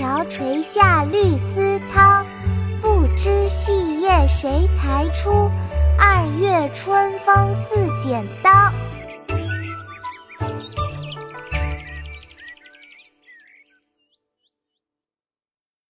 条垂下绿丝绦。不知细叶谁裁出？二月春风似剪刀。